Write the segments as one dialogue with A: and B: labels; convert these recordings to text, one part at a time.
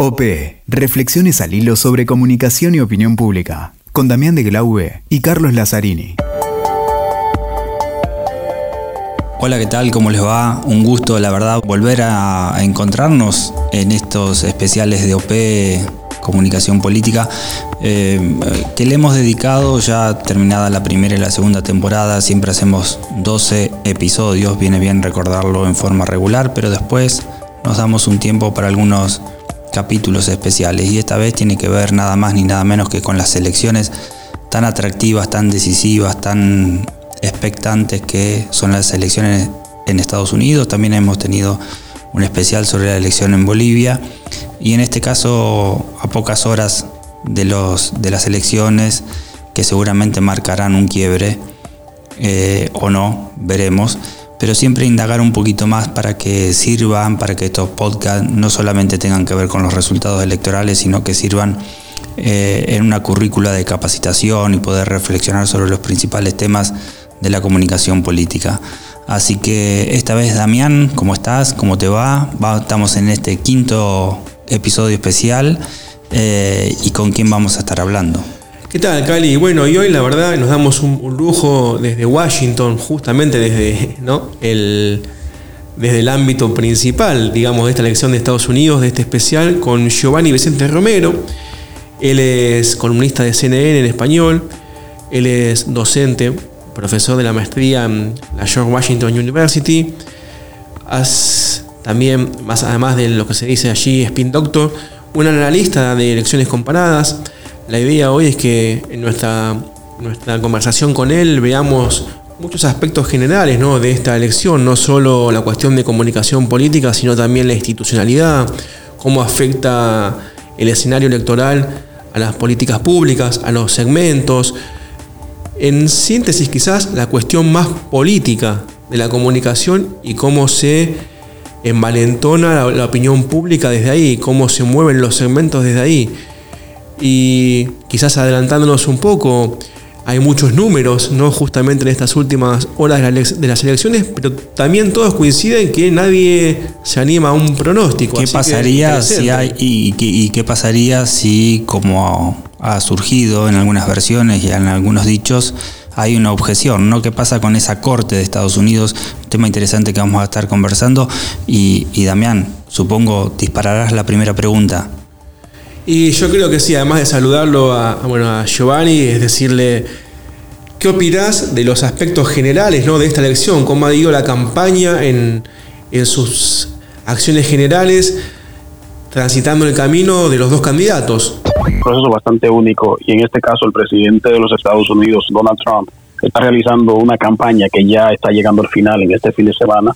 A: OP, Reflexiones al hilo sobre comunicación y opinión pública, con Damián de Glaube y Carlos Lazzarini.
B: Hola, ¿qué tal? ¿Cómo les va? Un gusto, la verdad, volver a, encontrarnos en estos especiales de OP Comunicación Política, eh, que le hemos dedicado ya terminada la primera y la segunda temporada. Siempre hacemos 12 episodios, viene bien recordarlo en forma regular, pero después nos damos un tiempo para algunos capítulos especiales y esta vez tiene que ver nada más ni nada menos que con las elecciones tan atractivas, tan decisivas, tan expectantes que son las elecciones en Estados Unidos. También hemos tenido un especial sobre la elección en Bolivia y en este caso a pocas horas de, los, de las elecciones que seguramente marcarán un quiebre eh, o no, veremos pero siempre indagar un poquito más para que sirvan, para que estos podcasts no solamente tengan que ver con los resultados electorales, sino que sirvan eh, en una currícula de capacitación y poder reflexionar sobre los principales temas de la comunicación política. Así que esta vez, Damián, ¿cómo estás? ¿Cómo te va? estamos en este quinto episodio especial eh, y con quién vamos a estar hablando.
C: ¿Qué tal, Cali? Bueno, y hoy la verdad nos damos un, lujo desde Washington, justamente desde, el, desde el ámbito principal, digamos, de esta elección de Estados Unidos, de este especial, con Giovanni Vicente Romero. Él es columnista de CNN en español, él es docente, profesor de la maestría en la George Washington University, también, más además de lo que se dice allí, spin doctor, un analista de elecciones comparadas, la idea hoy es que en nuestra, conversación con él veamos muchos aspectos generales ¿no? de esta elección, no solo la cuestión de comunicación política, sino también la institucionalidad, cómo afecta el escenario electoral a las políticas públicas, a los segmentos. En síntesis, quizás la cuestión más política de la comunicación y cómo se envalentona la opinión pública desde ahí, cómo se mueven los segmentos desde ahí. Y quizás adelantándonos un poco, hay muchos números, ¿no? Justamente en estas últimas horas de las elecciones, pero también todos coinciden que nadie se anima a un pronóstico.
B: ¿Qué pasaría si hay y, qué pasaría si, como ha surgido en algunas versiones y en algunos dichos, hay una objeción, ¿no? ¿Qué pasa con esa corte de Estados Unidos? Un tema interesante que vamos a estar conversando. Y, y Damián, supongo dispararás la primera pregunta.
C: Y yo creo que sí, además de saludarlo a, bueno, a Giovanni, es decirle, ¿qué opinás de los aspectos generales ¿no? de esta elección? ¿Cómo ha ido la campaña en, sus acciones generales, transitando el camino de los dos candidatos?
D: Un proceso bastante único y en este caso el presidente de los Estados Unidos, Donald Trump, está realizando una campaña que ya está llegando al final en este fin de semana,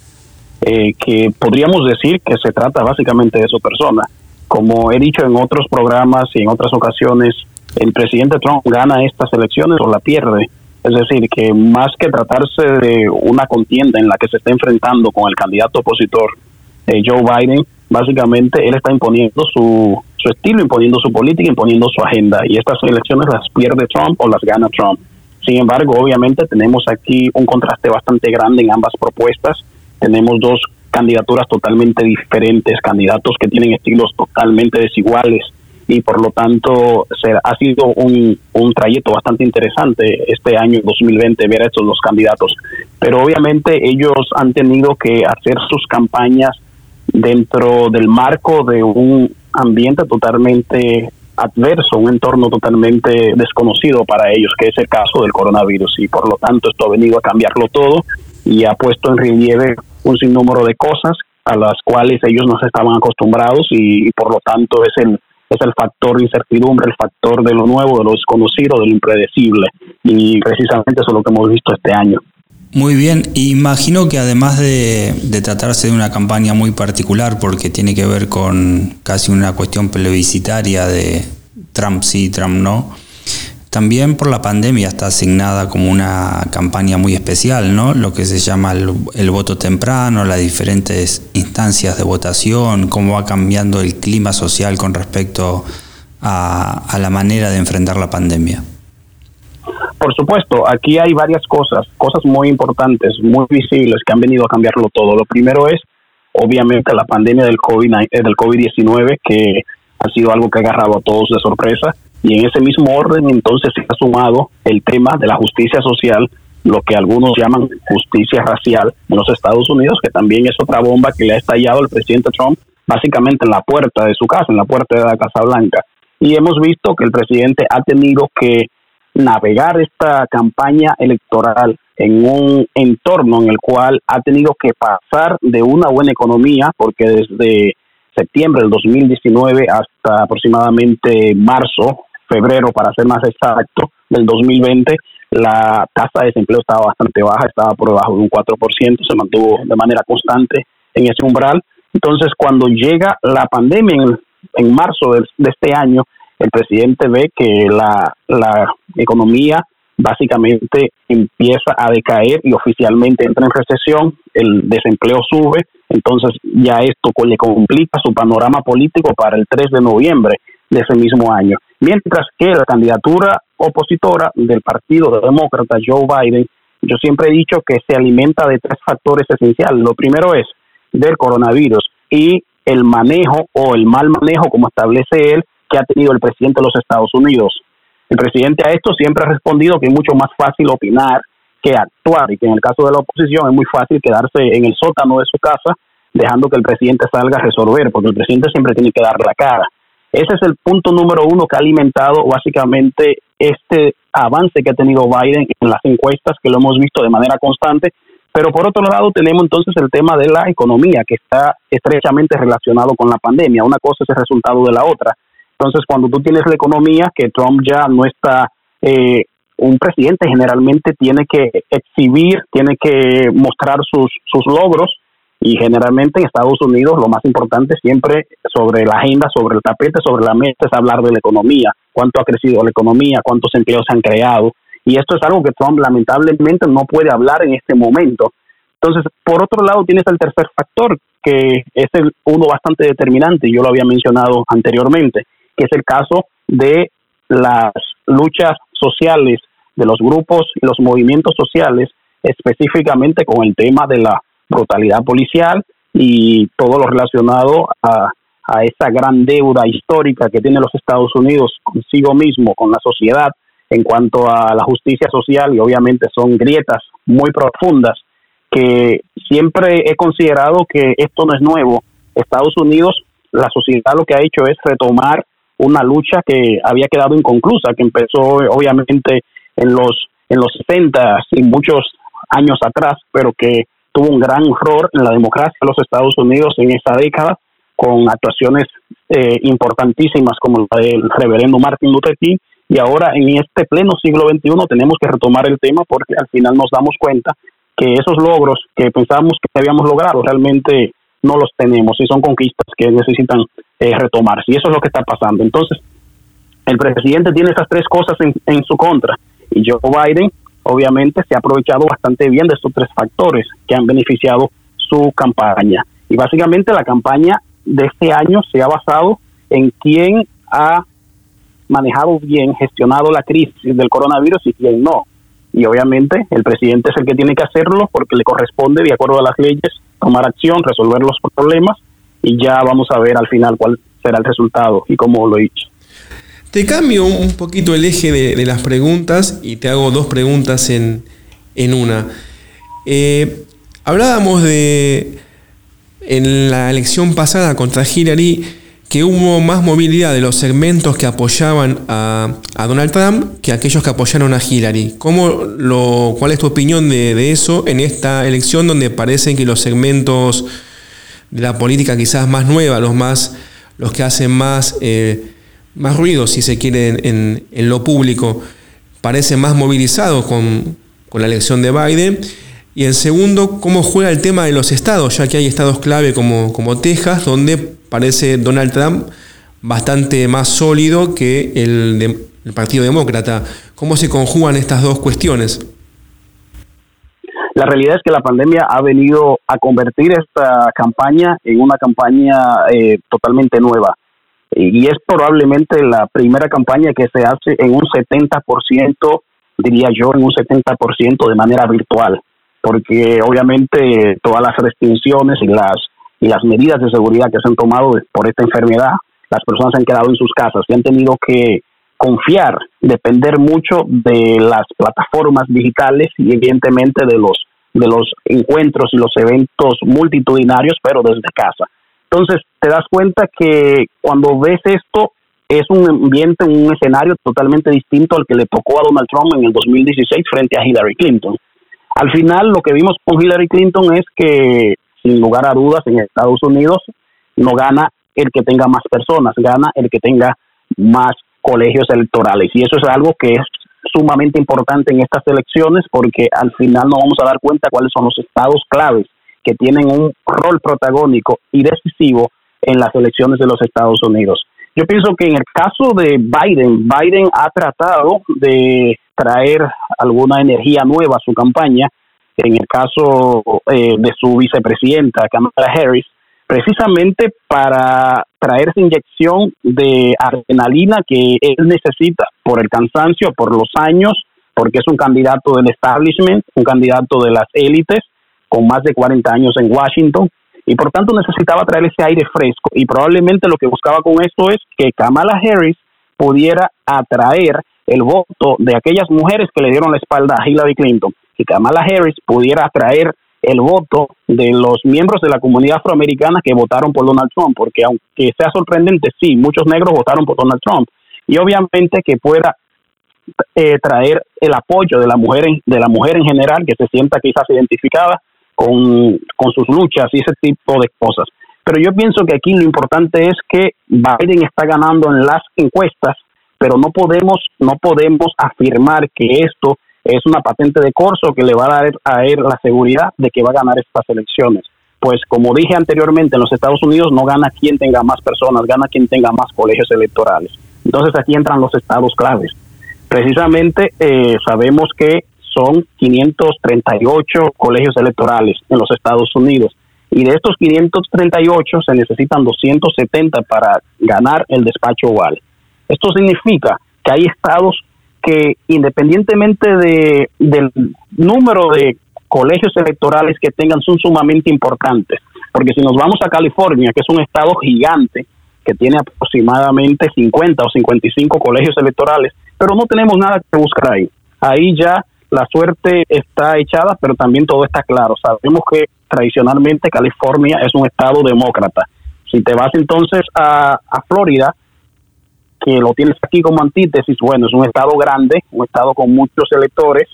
D: eh, que podríamos decir que se trata básicamente de su persona como he dicho en otros programas y en otras ocasiones, el presidente Trump gana estas elecciones o la pierde. Es decir, que más que tratarse de una contienda en la que se está enfrentando con el candidato opositor eh, Joe Biden, básicamente él está imponiendo su, su estilo, imponiendo su política, imponiendo su agenda. Y estas elecciones las pierde Trump o las gana Trump. Sin embargo, obviamente tenemos aquí un contraste bastante grande en ambas propuestas. Tenemos dos candidaturas totalmente diferentes, candidatos que tienen estilos totalmente desiguales y por lo tanto se, ha sido un, un trayecto bastante interesante este año 2020 ver a estos dos candidatos. Pero obviamente ellos han tenido que hacer sus campañas dentro del marco de un ambiente totalmente adverso, un entorno totalmente desconocido para ellos, que es el caso del coronavirus. Y por lo tanto esto ha venido a cambiarlo todo y ha puesto en relieve un sinnúmero de cosas a las cuales ellos no se estaban acostumbrados y, por lo tanto es el es el factor de incertidumbre, el factor de lo nuevo, de lo desconocido, de lo impredecible. Y precisamente eso es lo que hemos visto este año.
B: Muy bien, imagino que además de, de, tratarse de una campaña muy particular, porque tiene que ver con casi una cuestión plebiscitaria de Trump sí, Trump no, también por la pandemia está asignada como una campaña muy especial, ¿no? Lo que se llama el, voto temprano, las diferentes instancias de votación, cómo va cambiando el clima social con respecto a, la manera de enfrentar la pandemia.
D: Por supuesto, aquí hay varias cosas, cosas muy importantes, muy visibles que han venido a cambiarlo todo. Lo primero es, obviamente, la pandemia del COVID-19 del COVID que ha sido algo que ha agarrado a todos de sorpresa y en ese mismo orden entonces se ha sumado el tema de la justicia social, lo que algunos llaman justicia racial en los Estados Unidos, que también es otra bomba que le ha estallado al presidente Trump básicamente en la puerta de su casa, en la puerta de la Casa Blanca. Y hemos visto que el presidente ha tenido que navegar esta campaña electoral en un entorno en el cual ha tenido que pasar de una buena economía, porque desde septiembre del 2019 hasta aproximadamente marzo, febrero para ser más exacto, del 2020, la tasa de desempleo estaba bastante baja, estaba por debajo de un 4%, se mantuvo de manera constante en ese umbral. Entonces, cuando llega la pandemia en, marzo de, este año, el presidente ve que la, la economía básicamente empieza a decaer y oficialmente entra en recesión, el desempleo sube, entonces ya esto le complica su panorama político para el 3 de noviembre de ese mismo año. Mientras que la candidatura opositora del Partido Demócrata, Joe Biden, yo siempre he dicho que se alimenta de tres factores esenciales. Lo primero es del coronavirus y el manejo o el mal manejo, como establece él, que ha tenido el presidente de los Estados Unidos. El presidente a esto siempre ha respondido que es mucho más fácil opinar que actuar y que en el caso de la oposición es muy fácil quedarse en el sótano de su casa dejando que el presidente salga a resolver, porque el presidente siempre tiene que dar la cara. Ese es el punto número uno que ha alimentado básicamente este avance que ha tenido Biden en las encuestas, que lo hemos visto de manera constante. Pero por otro lado tenemos entonces el tema de la economía, que está estrechamente relacionado con la pandemia. Una cosa es el resultado de la otra. Entonces, cuando tú tienes la economía, que Trump ya no está, eh, un presidente generalmente tiene que exhibir, tiene que mostrar sus, sus logros, y generalmente en Estados Unidos lo más importante siempre sobre la agenda, sobre el tapete, sobre la mesa es hablar de la economía, cuánto ha crecido la economía, cuántos empleos se han creado. Y esto es algo que Trump lamentablemente no puede hablar en este momento. Entonces, por otro lado, tienes el tercer factor, que es el uno bastante determinante, yo lo había mencionado anteriormente, que es el caso de las luchas sociales, de los grupos y los movimientos sociales, específicamente con el tema de la brutalidad policial y todo lo relacionado a, a esa gran deuda histórica que tiene los Estados Unidos consigo mismo, con la sociedad, en cuanto a la justicia social y obviamente son grietas muy profundas que siempre he considerado que esto no es nuevo. Estados Unidos, la sociedad lo que ha hecho es retomar una lucha que había quedado inconclusa, que empezó obviamente en los en los 60 y muchos años atrás, pero que tuvo un gran error en la democracia de los Estados Unidos en esa década, con actuaciones eh, importantísimas como la del reverendo Martin Luther King. Y ahora en este pleno siglo XXI tenemos que retomar el tema porque al final nos damos cuenta que esos logros que pensábamos que habíamos logrado realmente no los tenemos y son conquistas que necesitan eh, retomarse. Y eso es lo que está pasando. Entonces, el presidente tiene esas tres cosas en su contra. Y Joe Biden obviamente se ha aprovechado bastante bien de estos tres factores que han beneficiado su campaña. Y básicamente la campaña de este año se ha basado en quién ha manejado bien, gestionado la crisis del coronavirus y quién no. Y obviamente el presidente es el que tiene que hacerlo porque le corresponde, de acuerdo a las leyes, tomar acción, resolver los problemas y ya vamos a ver al final cuál será el resultado y cómo lo he.
C: Te cambio un poquito el eje de, las preguntas y te hago dos preguntas en, una. Eh, hablábamos de en la elección pasada contra Hillary que hubo más movilidad de los segmentos que apoyaban a, Donald Trump que aquellos que apoyaron a Hillary. ¿Cómo lo, ¿Cuál es tu opinión de, eso en esta elección donde parece que los segmentos de la política quizás más nueva, los más los que hacen más eh, más ruido, si se quiere, en, lo público, parece más movilizado con, la elección de Biden. Y en segundo, cómo juega el tema de los estados, ya que hay estados clave como, como Texas, donde parece Donald Trump bastante más sólido que el, el Partido Demócrata. ¿Cómo se conjugan estas dos cuestiones?
D: La realidad es que la pandemia ha venido a convertir esta campaña en una campaña eh, totalmente nueva y es probablemente la primera campaña que se hace en un 70%, diría yo, en un 70% de manera virtual, porque obviamente todas las restricciones y las y las medidas de seguridad que se han tomado por esta enfermedad las personas se han quedado en sus casas y han tenido que confiar, depender mucho de las plataformas digitales y evidentemente de los de los encuentros y los eventos multitudinarios, pero desde casa. Entonces, te das cuenta que cuando ves esto, es un ambiente, un escenario totalmente distinto al que le tocó a Donald Trump en el 2016 frente a Hillary Clinton. Al final, lo que vimos con Hillary Clinton es que, sin lugar a dudas, en Estados Unidos no gana el que tenga más personas, gana el que tenga más colegios electorales. Y eso es algo que es sumamente importante en estas elecciones porque al final nos vamos a dar cuenta cuáles son los estados claves que tienen un rol protagónico y decisivo en las elecciones de los Estados Unidos. Yo pienso que en el caso de Biden, Biden ha tratado de traer alguna energía nueva a su campaña. En el caso eh, de su vicepresidenta, Kamala Harris, precisamente para traer esa inyección de adrenalina que él necesita por el cansancio, por los años, porque es un candidato del establishment, un candidato de las élites, con más de 40 años en Washington, y por tanto necesitaba traer ese aire fresco. Y probablemente lo que buscaba con esto es que Kamala Harris pudiera atraer el voto de aquellas mujeres que le dieron la espalda a Hillary Clinton, que Kamala Harris pudiera atraer el voto de los miembros de la comunidad afroamericana que votaron por Donald Trump, porque aunque sea sorprendente, sí, muchos negros votaron por Donald Trump, y obviamente que pueda eh, traer el apoyo de la mujer en, de la mujer en general que se sienta quizás identificada con, con sus luchas y ese tipo de cosas. Pero yo pienso que aquí lo importante es que Biden está ganando en las encuestas, pero no podemos no podemos afirmar que esto es una patente de corso que le va a dar a él la seguridad de que va a ganar estas elecciones. Pues como dije anteriormente, en los Estados Unidos no gana quien tenga más personas, gana quien tenga más colegios electorales. Entonces aquí entran los estados claves. Precisamente eh, sabemos que son 538 colegios electorales en los Estados Unidos y de estos 538 se necesitan 270 para ganar el despacho oval. Esto significa que hay estados que independientemente de, del número de colegios electorales que tengan son sumamente importantes. Porque si nos vamos a California, que es un estado gigante, que tiene aproximadamente 50 o 55 colegios electorales, pero no tenemos nada que buscar ahí. Ahí ya la suerte está echada, pero también todo está claro. Sabemos que tradicionalmente California es un estado demócrata. Si te vas entonces a, Florida, que lo tienes aquí como antítesis, bueno, es un estado grande, un estado con muchos electores,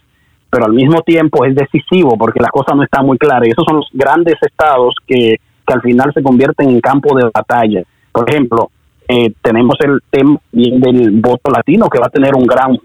D: pero al mismo tiempo es decisivo porque las cosas no están muy claras. Y esos son los grandes estados que, que al final se convierten en campo de batalla. Por ejemplo, eh, tenemos el tema del voto latino que va a tener un gran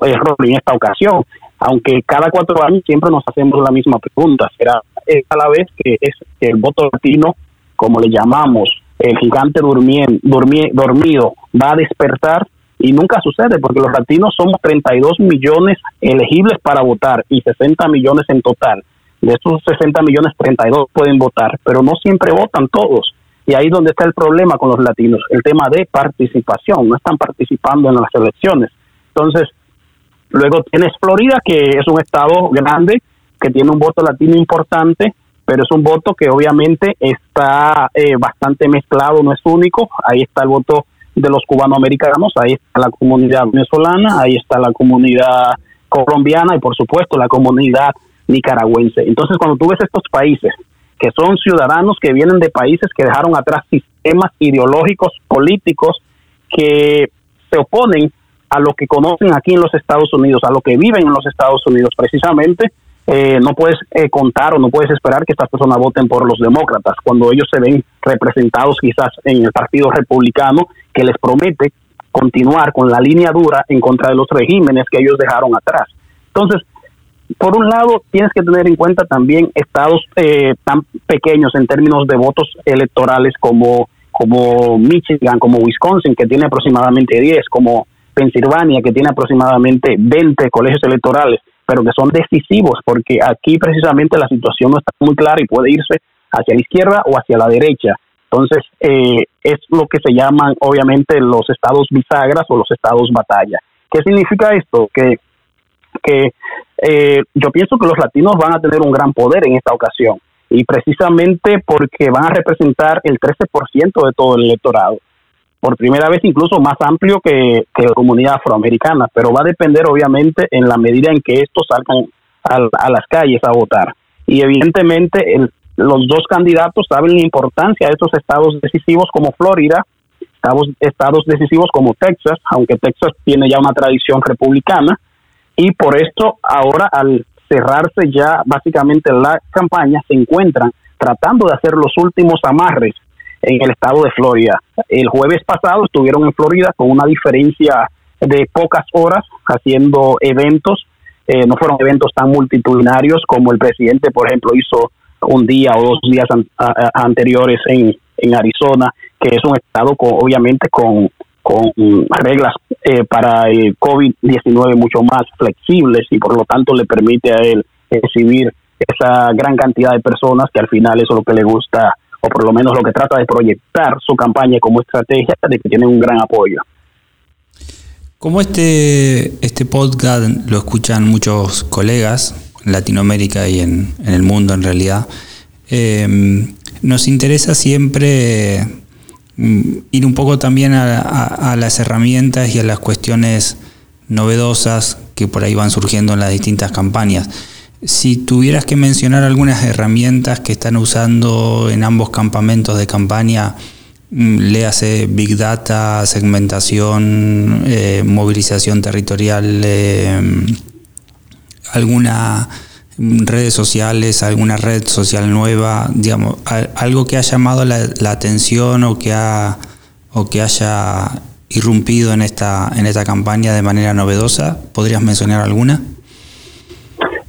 D: rol en esta ocasión, aunque cada cuatro años siempre nos hacemos la misma pregunta. ¿Será a la vez que es el voto latino, como le llamamos, el gigante dormido va a despertar y nunca sucede porque los latinos somos 32 millones elegibles para votar y 60 millones en total. De estos 60 millones, 32 pueden votar, pero no siempre votan todos. Y ahí es donde está el problema con los latinos, el tema de participación, no están participando en las elecciones. Entonces, luego tienes Florida, que es un estado grande, que tiene un voto latino importante, pero es un voto que obviamente está eh, bastante mezclado, no es único. Ahí está el voto de los cubanoamericanos, ahí está la comunidad venezolana, ahí está la comunidad colombiana y por supuesto la comunidad nicaragüense. Entonces cuando tú ves estos países que son ciudadanos que vienen de países que dejaron atrás sistemas ideológicos, políticos, que se oponen a lo que conocen aquí en los Estados Unidos, a lo que viven en los Estados Unidos, precisamente eh, no puedes eh, contar o no puedes esperar que estas personas voten por los demócratas cuando ellos se ven representados quizás en el Partido Republicano que les promete continuar con la línea dura en contra de los regímenes que ellos dejaron atrás. Entonces, por un lado, tienes que tener en cuenta también estados eh, tan pequeños en términos de votos electorales como, como Michigan, como Wisconsin, que tiene aproximadamente 10, como Pensilvania, que tiene aproximadamente 20 colegios electorales pero que son decisivos porque aquí precisamente la situación no está muy clara y puede irse hacia la izquierda o hacia la derecha. Entonces, eh, es lo que se llaman obviamente los estados bisagras o los estados batalla. ¿Qué significa esto? Que, que eh, yo pienso que los latinos van a tener un gran poder en esta ocasión y precisamente porque van a representar el 13% de todo el electorado. Por primera vez incluso más amplio que, la comunidad afroamericana, pero va a depender obviamente en la medida en que estos salgan a, las calles a votar. Y evidentemente los dos candidatos saben la importancia de estos estados decisivos como Florida, estados, estados decisivos como Texas, aunque Texas tiene ya una tradición republicana, y por esto ahora al cerrarse ya básicamente la campaña se encuentran tratando de hacer los últimos amarres en el estado de Florida. El jueves pasado estuvieron en Florida con una diferencia de pocas horas haciendo eventos. Eh, no fueron eventos tan multitudinarios como el presidente, por ejemplo, hizo un día o dos días anteriores en, en Arizona, que es un estado con, obviamente con, con reglas eh, para el COVID-19 mucho más flexibles y por lo tanto le permite a él recibir esa gran cantidad de personas que al final eso es lo que le gusta o por lo menos lo que trata de proyectar su campaña como estrategia de que tiene un gran apoyo.
B: Como este, este podcast lo escuchan muchos colegas en Latinoamérica y en, el mundo en realidad, eh, nos interesa siempre mm, ir un poco también a, las herramientas y a las cuestiones novedosas que por ahí van surgiendo en las distintas campañas. Si tuvieras que mencionar algunas herramientas que están usando en ambos campamentos de campaña, mm, léase Big Data, segmentación, eh, movilización territorial, eh, alguna mm, redes sociales, alguna red social nueva, digamos, algo que ha llamado la, atención o que ha o que haya irrumpido en esta en esta campaña de manera novedosa, ¿podrías mencionar alguna?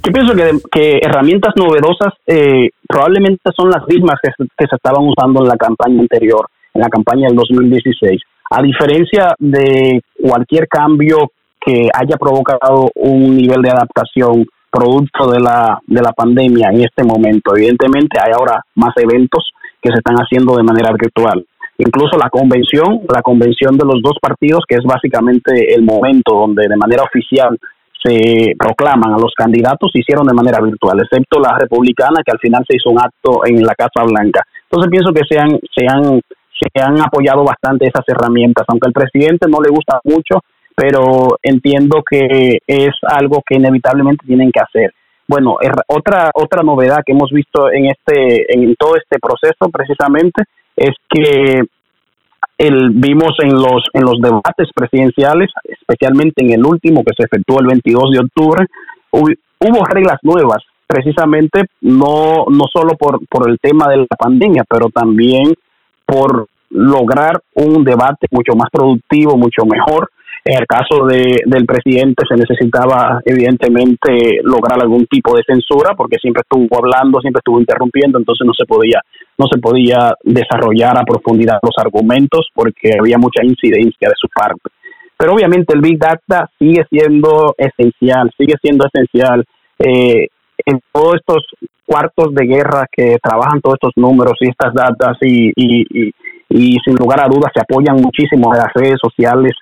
D: Yo pienso que, herramientas novedosas eh, probablemente son las mismas que, se estaban usando en la campaña anterior, en la campaña del 2016. A diferencia de cualquier cambio que haya provocado un nivel de adaptación producto de la, de la pandemia en este momento, evidentemente hay ahora más eventos que se están haciendo de manera virtual. Incluso la convención, la convención de los dos partidos, que es básicamente el momento donde de manera oficial se proclaman a los candidatos se hicieron de manera virtual, excepto la republicana que al final se hizo un acto en la Casa Blanca. Entonces pienso que se han, se han, se han apoyado bastante esas herramientas, aunque al presidente no le gusta mucho, pero entiendo que es algo que inevitablemente tienen que hacer. Bueno, otra otra novedad que hemos visto en este en todo este proceso precisamente es que el, vimos en los, en los debates presidenciales, especialmente en el último que se efectuó el 22 de octubre, hubo, reglas nuevas, precisamente no, no solo por, por el tema de la pandemia, pero también por lograr un debate mucho más productivo, mucho mejor en el caso de, del presidente se necesitaba evidentemente lograr algún tipo de censura porque siempre estuvo hablando, siempre estuvo interrumpiendo, entonces no se podía no se podía desarrollar a profundidad los argumentos porque había mucha incidencia de su parte. Pero obviamente el Big Data sigue siendo esencial, sigue siendo esencial eh, en todos estos cuartos de guerra que trabajan todos estos números y estas datas y, y, y sin lugar a dudas se apoyan muchísimo en las redes sociales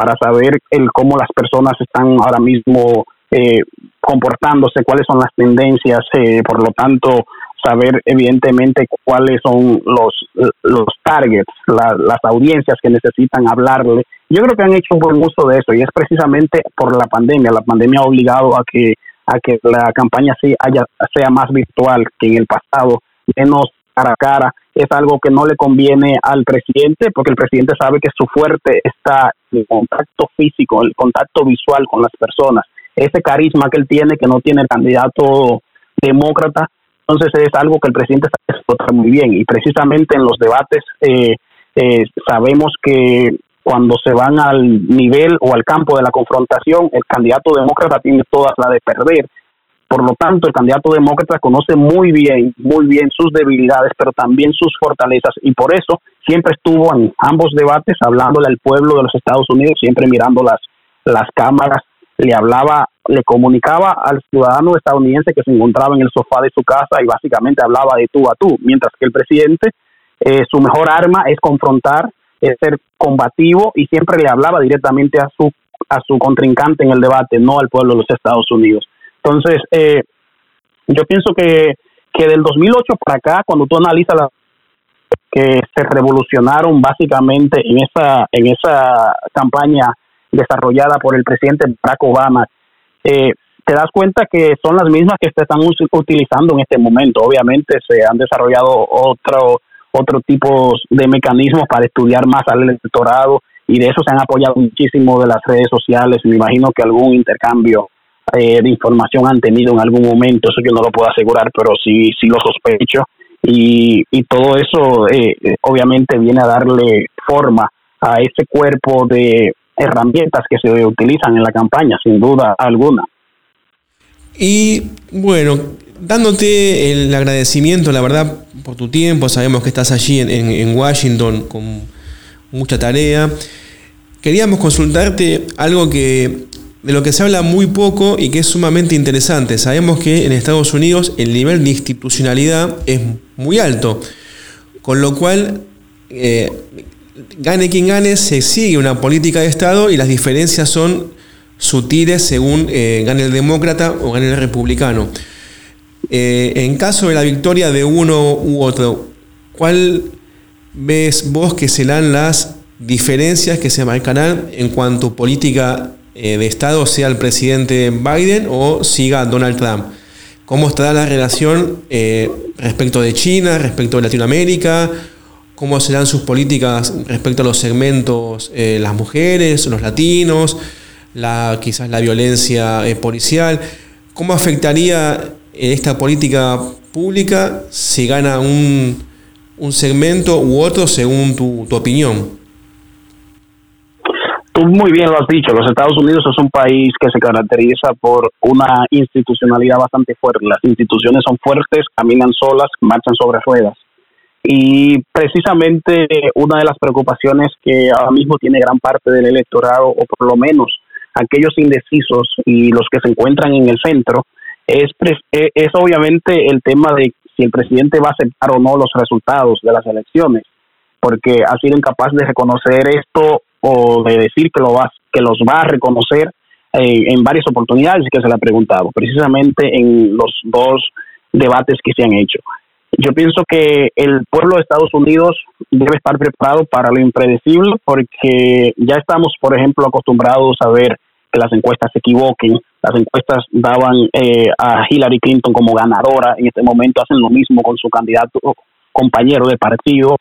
D: para saber el cómo las personas están ahora mismo eh, comportándose, cuáles son las tendencias, eh, por lo tanto saber evidentemente cuáles son los, los targets, las audiencias que necesitan hablarle. Yo creo que han hecho un buen uso de eso y es precisamente por la pandemia. La pandemia ha obligado a que a que la campaña sí haya, sea más virtual que en el pasado, menos cara a cara. Es algo que no le conviene al presidente porque el presidente sabe que su fuerte está el contacto físico, el contacto visual con las personas, ese carisma que él tiene que no tiene el candidato demócrata, entonces es algo que el presidente sabe explotar muy bien y precisamente en los debates eh, eh, sabemos que cuando se van al nivel o al campo de la confrontación, el candidato demócrata tiene todas las de perder. Por lo tanto, el candidato demócrata conoce muy bien, muy bien sus debilidades, pero también sus fortalezas y por eso siempre estuvo en ambos debates hablándole al pueblo de los Estados Unidos, siempre mirando las, las cámaras, le hablaba, le comunicaba al ciudadano estadounidense que se encontraba en el sofá de su casa y básicamente hablaba de tú a tú, mientras que el presidente, eh, su mejor arma es confrontar, es ser combativo y siempre le hablaba directamente a su, a su contrincante en el debate, no al pueblo de los Estados Unidos. Entonces, eh, yo pienso que, que del 2008 para acá, cuando tú analizas la que se revolucionaron básicamente en esa, en esa campaña desarrollada por el presidente Barack Obama, eh, te das cuenta que son las mismas que se están utilizando en este momento. Obviamente se han desarrollado otro, otro tipo de mecanismos para estudiar más al electorado y de eso se han apoyado muchísimo de las redes sociales. Me imagino que algún intercambio eh, de información han tenido en algún momento, eso yo no lo puedo asegurar, pero sí, sí lo sospecho. Y, y todo eso eh, obviamente viene a darle forma a ese cuerpo de herramientas que se utilizan en la campaña, sin duda alguna.
C: Y bueno, dándote el agradecimiento, la verdad, por tu tiempo, sabemos que estás allí en, Washington con mucha tarea. Queríamos consultarte algo que de lo que se habla muy poco y que es sumamente interesante. Sabemos que en Estados Unidos el nivel de institucionalidad es muy alto, con lo cual eh, gane quien gane, se sigue una política de Estado y las diferencias son sutiles según eh, gane el demócrata o gane el republicano. Eh, en caso de la victoria de uno u otro, ¿cuál ves vos que serán las diferencias que se marcarán en cuanto a política eh, de Estado, sea el presidente Biden o siga Donald Trump? ¿Cómo estará la relación respecto de China, respecto de Latinoamérica? cómo serán sus políticas respecto a los segmentos, eh, las mujeres, los latinos, la, quizás la violencia eh, policial. ¿Cómo afectaría esta política pública si gana un, segmento u otro según tu opinión?
D: Tú muy bien lo has dicho, los Estados Unidos es un país que se caracteriza por una institucionalidad bastante fuerte. Las instituciones son fuertes, caminan solas, marchan sobre ruedas. Y precisamente una de las preocupaciones que ahora mismo tiene gran parte del electorado, o por lo menos aquellos indecisos y los que se encuentran en el centro, es, e, es obviamente el tema de si el presidente va a aceptar o no los resultados de las elecciones, porque ha sido incapaz de reconocer esto o de decir que, lo va, que los va a reconocer eh, en varias oportunidades que se le ha preguntado, precisamente en los dos debates que se han hecho. Yo pienso que el pueblo de Estados Unidos debe estar preparado para lo impredecible porque ya estamos, por ejemplo, acostumbrados a ver que las encuestas se equivoquen. Las encuestas daban eh, a Hillary Clinton como ganadora. En este momento hacen lo mismo con su candidato compañero de partido.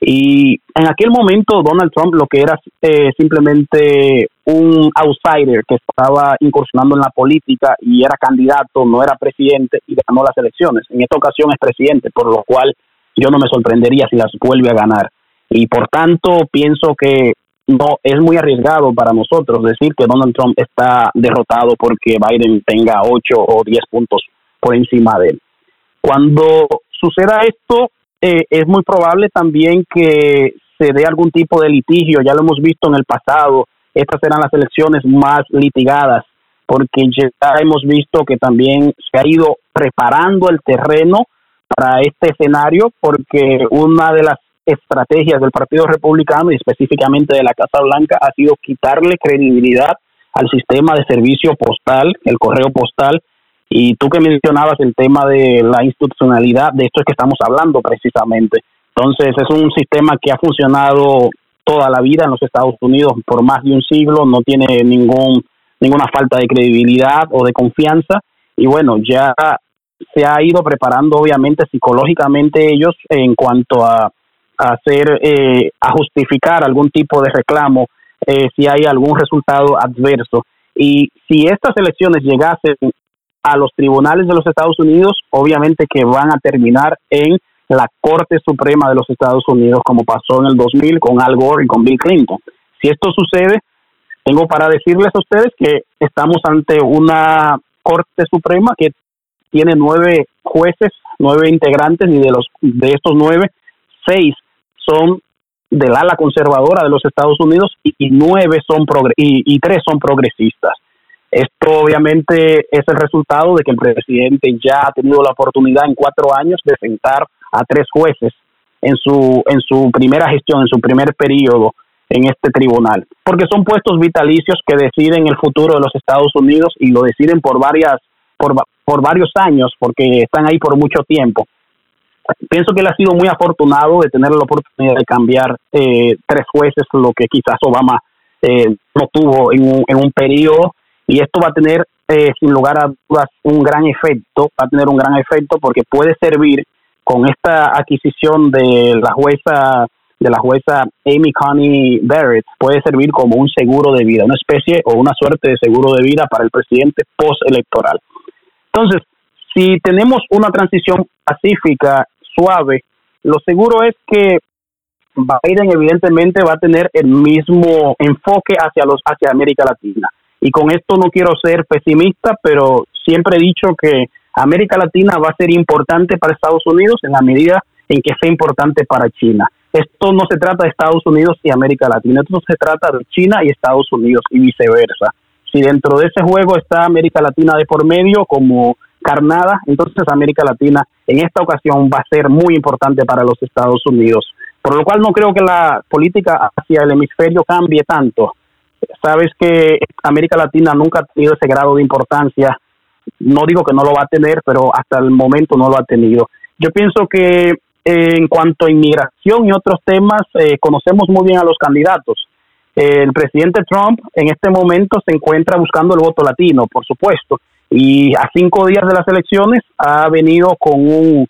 D: Y en aquel momento Donald Trump lo que era eh, simplemente un outsider que estaba incursionando en la política y era candidato, no era presidente y ganó las elecciones. En esta ocasión es presidente, por lo cual yo no me sorprendería si las vuelve a ganar. Y por tanto pienso que no es muy arriesgado para nosotros decir que Donald Trump está derrotado porque Biden tenga 8 o 10 puntos por encima de él. Cuando suceda esto, eh, es muy probable también que se dé algún tipo de litigio, ya lo hemos visto en el pasado, estas serán las elecciones más litigadas, porque ya hemos visto que también se ha ido preparando el terreno para este escenario, porque una de las estrategias del Partido Republicano y específicamente de la Casa Blanca ha sido quitarle credibilidad al sistema de servicio postal, el correo postal, y tú que mencionabas el tema de la institucionalidad, de esto es que estamos hablando precisamente. Entonces es un sistema que ha funcionado toda la vida en los Estados Unidos por más de un siglo, no tiene ningún ninguna falta de credibilidad o de confianza y bueno, ya se ha ido preparando obviamente psicológicamente ellos en cuanto a, hacer eh, a justificar algún tipo de reclamo eh, si hay algún resultado adverso y si estas elecciones llegasen a los tribunales de los Estados Unidos, obviamente que van a terminar en la Corte Suprema de los Estados Unidos, como pasó en el 2000 con Al Gore y con Bill Clinton. Si esto sucede, tengo para decirles a ustedes que estamos ante una Corte Suprema que tiene nueve jueces, nueve integrantes, y de los de estos nueve, seis son del ala conservadora de los Estados Unidos y, nueve son y tres son progresistas. Esto obviamente es el resultado de que el presidente ya ha tenido la oportunidad en cuatro años de sentar a tres jueces en su, en su primera gestión, en su primer periodo en este tribunal, porque son puestos vitalicios que deciden el futuro de los Estados Unidos y lo deciden por varias por, por varios años, porque están ahí por mucho tiempo. pienso que él ha sido muy afortunado de tener la oportunidad de cambiar eh, tres jueces, lo que quizás Obama eh, no tuvo en un, en un periodo, y esto va a tener, eh, sin lugar a dudas, un gran efecto, va a tener un gran efecto porque puede servir con esta adquisición de la jueza de la jueza Amy Coney Barrett puede servir como un seguro de vida, una especie o una suerte de seguro de vida para el presidente postelectoral. Entonces, si tenemos una transición pacífica, suave, lo seguro es que Biden evidentemente va a tener el mismo enfoque hacia los hacia América Latina. Y con esto no quiero ser pesimista, pero siempre he dicho que América Latina va a ser importante para Estados Unidos en la medida en que sea importante para China. Esto no se trata de Estados Unidos y América Latina, esto se trata de China y Estados Unidos y viceversa. Si dentro de ese juego está América Latina de por medio como carnada, entonces América Latina en esta ocasión va a ser muy importante para los Estados Unidos. Por lo cual no creo que la política hacia el hemisferio cambie tanto. Sabes que América Latina nunca ha tenido ese grado de importancia. No digo que no lo va a tener, pero hasta el momento no lo ha tenido. Yo pienso que eh, en cuanto a inmigración y otros temas, eh, conocemos muy bien a los candidatos. el presidente Trump en este momento se encuentra buscando el voto latino, por supuesto, y a cinco días de las elecciones ha venido con un,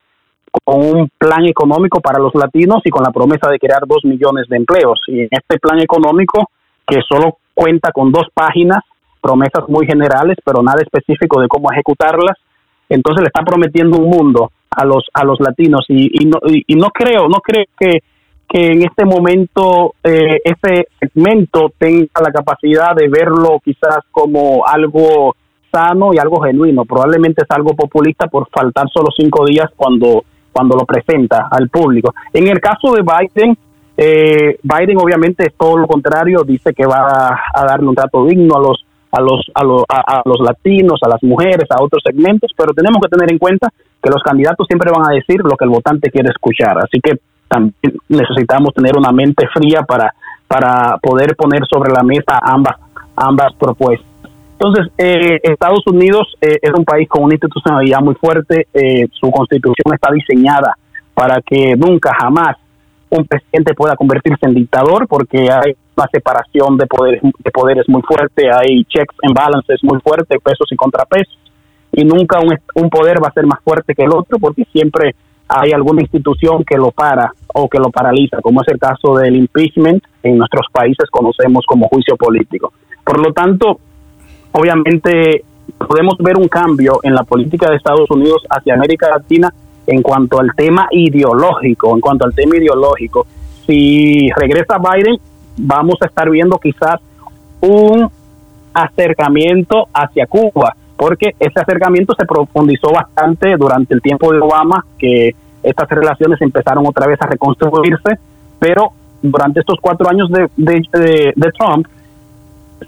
D: con un plan económico para los latinos y con la promesa de crear dos millones de empleos. Y en este plan económico, que solo cuenta con dos páginas, promesas muy generales, pero nada específico de cómo ejecutarlas, entonces le está prometiendo un mundo a los a los latinos y, y no y, no creo no creo que que en este momento eh, ese segmento tenga la capacidad de verlo quizás como algo sano y algo genuino. Probablemente es algo populista por faltar solo cinco días cuando, cuando lo presenta al público. En el caso de Biden, eh, Biden obviamente es todo lo contrario, dice que va a, darle un trato digno a los a los, a, los, a, los latinos, a las mujeres, a otros segmentos, pero tenemos que tener en cuenta que los candidatos siempre van a decir lo que el votante quiere escuchar. Así que también necesitamos tener una mente fría para, para poder poner sobre la mesa ambas, ambas propuestas. Entonces, eh, Estados Unidos eh, es un país con una institucionalidad muy fuerte, eh, su constitución está diseñada para que nunca, jamás un presidente pueda convertirse en dictador porque hay una separación de poderes, de poderes muy fuerte, hay checks and balances muy fuertes, pesos y contrapesos, y nunca un, un poder va a ser más fuerte que el otro porque siempre hay alguna institución que lo para o que lo paraliza, como es el caso del impeachment, en nuestros países conocemos como juicio político. Por lo tanto, obviamente podemos ver un cambio en la política de Estados Unidos hacia América Latina en cuanto al tema ideológico, en cuanto al tema ideológico. Si regresa Biden, vamos a estar viendo quizás un acercamiento hacia Cuba, porque ese acercamiento se profundizó bastante durante el tiempo de Obama, que estas relaciones empezaron otra vez a reconstruirse, pero durante estos cuatro años de, de, Trump,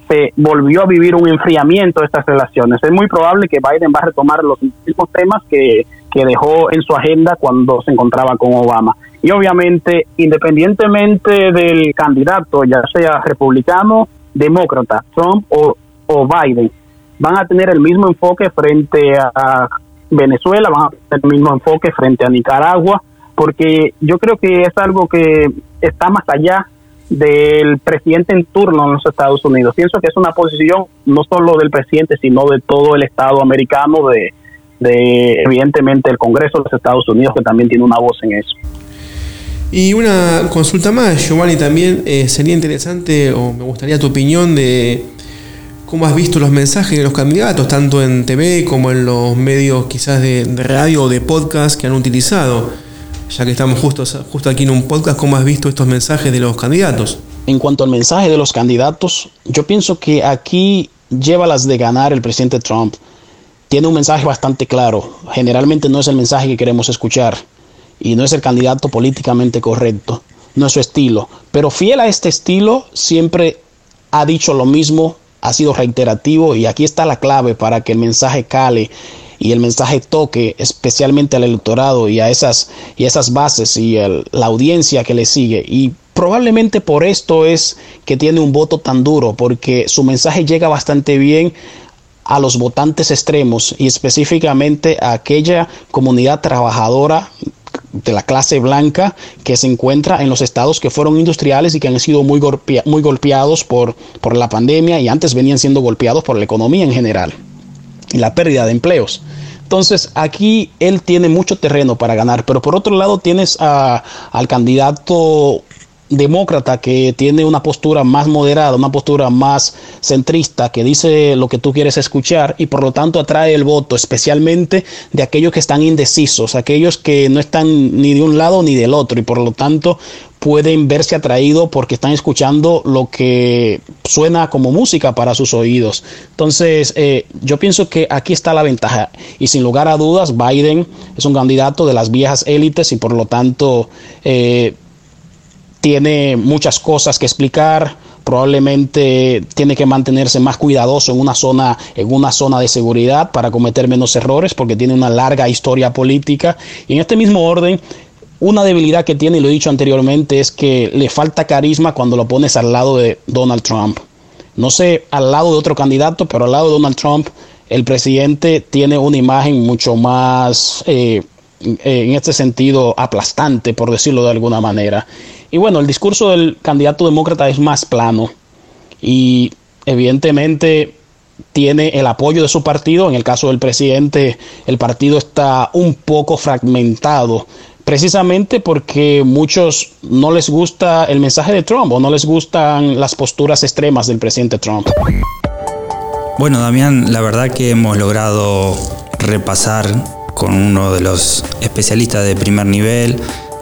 D: se volvió a vivir un enfriamiento de estas relaciones. Es muy probable que Biden va a retomar los mismos temas que, que dejó en su agenda cuando se encontraba con Obama. Y obviamente, independientemente del candidato, ya sea republicano, demócrata, Trump o, o Biden, van a tener el mismo enfoque frente a Venezuela, van a tener el mismo enfoque frente a Nicaragua, porque yo creo que es algo que está más allá del presidente en turno en los Estados Unidos. Pienso que es una posición no solo del presidente, sino de todo el Estado americano, de, de evidentemente el Congreso de los Estados Unidos, que también tiene una voz en eso.
C: Y una consulta más, Giovanni, también eh, sería interesante, o me gustaría tu opinión de cómo has visto los mensajes de los candidatos, tanto en TV como en los medios quizás de, de radio o de podcast que han utilizado ya que estamos justo, justo aquí en un podcast, ¿cómo has visto estos mensajes de los candidatos?
E: En cuanto al mensaje de los candidatos, yo pienso que aquí lleva las de ganar el presidente Trump. Tiene un mensaje bastante claro. Generalmente no es el mensaje que queremos escuchar y no es el candidato políticamente correcto. No es su estilo. Pero fiel a este estilo, siempre ha dicho lo mismo, ha sido reiterativo y aquí está la clave para que el mensaje cale y el mensaje toque especialmente al electorado y a esas, y esas bases y la audiencia que le sigue. Y probablemente por esto es que tiene un voto tan duro, porque su mensaje llega bastante bien a los votantes extremos y específicamente a aquella comunidad trabajadora
D: de la clase blanca que se encuentra en los estados que fueron industriales y que han sido muy, golpeados por, por la pandemia y antes venían siendo golpeados por la economía en general y la pérdida de empleos. Entonces aquí él tiene mucho terreno para ganar, pero por otro lado tienes al candidato demócrata que tiene una postura más moderada, una postura más centrista, que dice lo que tú quieres escuchar y por lo tanto atrae el voto, especialmente de aquellos que están indecisos, aquellos que no están ni de un lado ni del otro y por lo tanto pueden verse atraídos porque están escuchando lo que suena como música para sus oídos. Entonces, eh, yo pienso que aquí está la ventaja y sin lugar a dudas, Biden es un candidato de las viejas élites y por lo tanto... Eh, tiene muchas cosas que explicar, probablemente tiene que mantenerse más cuidadoso en una zona en una zona de seguridad para cometer menos errores porque tiene una larga historia política. Y en este mismo orden una debilidad que tiene y lo he dicho anteriormente es que le falta carisma cuando lo pones al lado de Donald Trump. No sé al lado de otro candidato pero al lado de Donald Trump el presidente tiene una imagen mucho más eh, en este sentido aplastante por decirlo de alguna manera y bueno, el discurso del candidato demócrata es más plano y evidentemente tiene el apoyo de su partido. En el caso del presidente, el partido está un poco fragmentado, precisamente porque muchos no les gusta el mensaje de Trump o no les gustan las posturas extremas del presidente Trump.
B: Bueno, Damián, la verdad que hemos logrado repasar con uno de los especialistas de primer nivel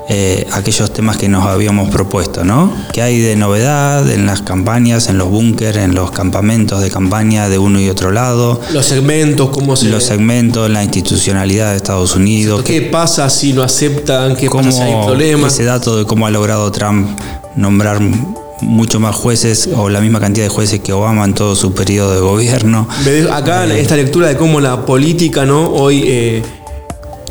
B: eh, aquellos temas que nos habíamos propuesto, ¿no? ¿Qué hay de novedad en las campañas, en los búnkeres, en los campamentos de campaña de uno y otro lado?
C: Los segmentos, ¿cómo se...?
B: Los segmentos, la institucionalidad de Estados Unidos.
C: ¿Qué pasa si no aceptan? ¿Qué pasa si hay problemas?
B: Ese dato de cómo ha logrado Trump nombrar mucho más jueces o la misma cantidad de jueces que Obama en todo su periodo de gobierno.
C: Acá eh, esta lectura de cómo la política no hoy eh,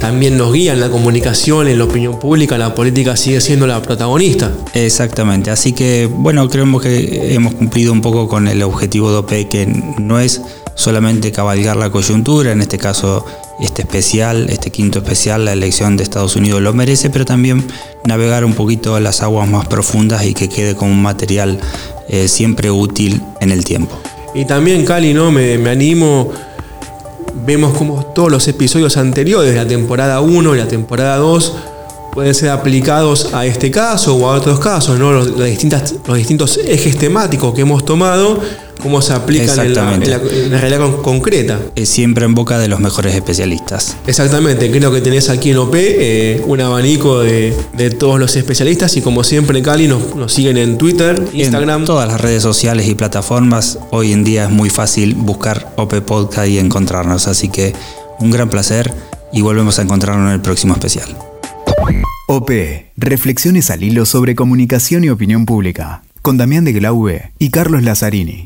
C: también nos guía en la comunicación, en la opinión pública, la política sigue siendo la protagonista.
B: Exactamente, así que bueno, creemos que hemos cumplido un poco con el objetivo de OPE, que no es solamente cabalgar la coyuntura, en este caso este especial, este quinto especial, la elección de Estados Unidos lo merece, pero también navegar un poquito las aguas más profundas y que quede como un material eh, siempre útil en el tiempo.
C: Y también, Cali, ¿no? me, me animo vemos como todos los episodios anteriores de la temporada 1 y la temporada 2 pueden ser aplicados a este caso o a otros casos, ¿no? los, distintas, los distintos ejes temáticos que hemos tomado cómo se aplican en la, realidad concreta.
B: Es siempre en boca de los mejores especialistas.
C: Exactamente, creo que tenés aquí en OP eh, un abanico de, todos los especialistas y como siempre Cali nos, nos siguen en Twitter, Instagram.
B: En todas las redes sociales y plataformas, hoy en día es muy fácil buscar OP Podcast y encontrarnos, así que un gran placer y volvemos a encontrarnos en el próximo especial.
A: OP, reflexiones al hilo sobre comunicación y opinión pública con Damián de Glaube y Carlos Lazzarini.